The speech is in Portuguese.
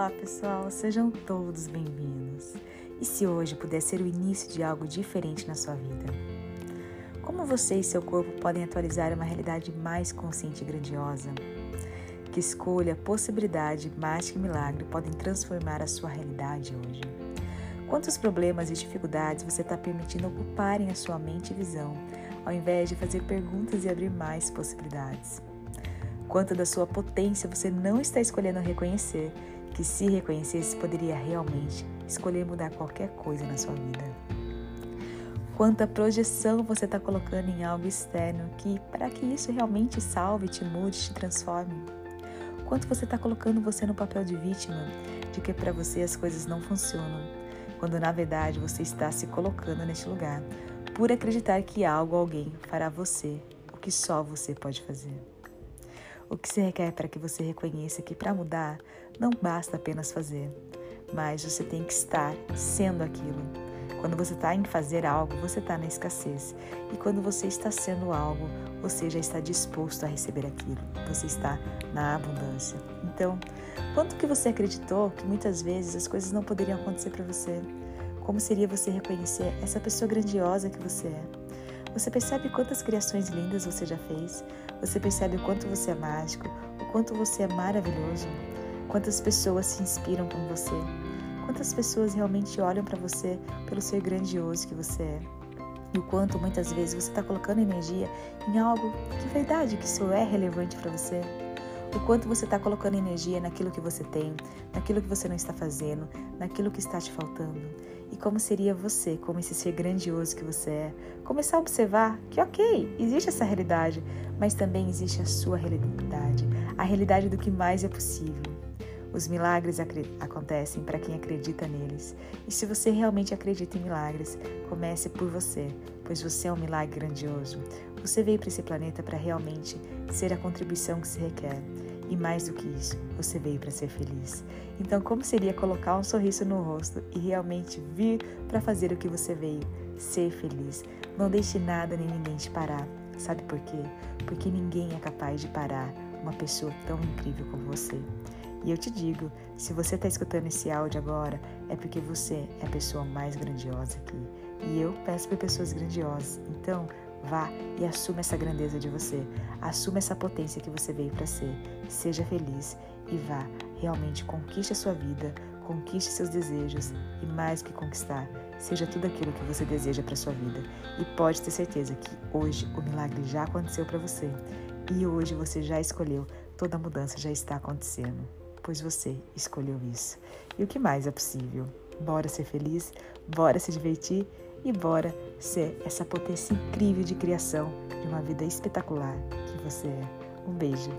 Olá, pessoal, sejam todos bem-vindos. E se hoje puder ser o início de algo diferente na sua vida? Como você e seu corpo podem atualizar uma realidade mais consciente e grandiosa? Que escolha, possibilidade, mágica e milagre podem transformar a sua realidade hoje? Quantos problemas e dificuldades você está permitindo ocuparem a sua mente e visão, ao invés de fazer perguntas e abrir mais possibilidades? Quanto da sua potência você não está escolhendo reconhecer que se reconhecesse poderia realmente escolher mudar qualquer coisa na sua vida. Quanta projeção você está colocando em algo externo que, para que isso realmente salve, te mude, te transforme? Quanto você está colocando você no papel de vítima, de que para você as coisas não funcionam, quando na verdade você está se colocando neste lugar, por acreditar que algo alguém fará você o que só você pode fazer. O que se requer para que você reconheça que para mudar não basta apenas fazer, mas você tem que estar sendo aquilo. Quando você está em fazer algo, você está na escassez. E quando você está sendo algo, você já está disposto a receber aquilo. Você está na abundância. Então, quanto que você acreditou que muitas vezes as coisas não poderiam acontecer para você? Como seria você reconhecer essa pessoa grandiosa que você é? Você percebe quantas criações lindas você já fez? Você percebe o quanto você é mágico, o quanto você é maravilhoso? Quantas pessoas se inspiram com você? Quantas pessoas realmente olham para você pelo ser grandioso que você é? E o quanto muitas vezes você está colocando energia em algo que é verdade que isso é relevante para você? O quanto você está colocando energia naquilo que você tem, naquilo que você não está fazendo, naquilo que está te faltando. E como seria você, como esse ser grandioso que você é, começar a observar que, ok, existe essa realidade, mas também existe a sua realidade, a realidade do que mais é possível. Os milagres acontecem para quem acredita neles. E se você realmente acredita em milagres, comece por você, pois você é um milagre grandioso. Você veio para esse planeta para realmente ser a contribuição que se requer. E mais do que isso, você veio para ser feliz. Então, como seria colocar um sorriso no rosto e realmente vir para fazer o que você veio? Ser feliz. Não deixe nada nem ninguém te parar. Sabe por quê? Porque ninguém é capaz de parar uma pessoa tão incrível como você. E eu te digo, se você está escutando esse áudio agora, é porque você é a pessoa mais grandiosa aqui. E eu peço por pessoas grandiosas. Então, vá e assuma essa grandeza de você. Assuma essa potência que você veio para ser. Seja feliz e vá. Realmente conquiste a sua vida, conquiste seus desejos e mais que conquistar, seja tudo aquilo que você deseja para sua vida. E pode ter certeza que hoje o milagre já aconteceu para você. E hoje você já escolheu, toda a mudança já está acontecendo pois você escolheu isso. E o que mais é possível? Bora ser feliz, bora se divertir e bora ser essa potência incrível de criação de uma vida espetacular que você é. Um beijo.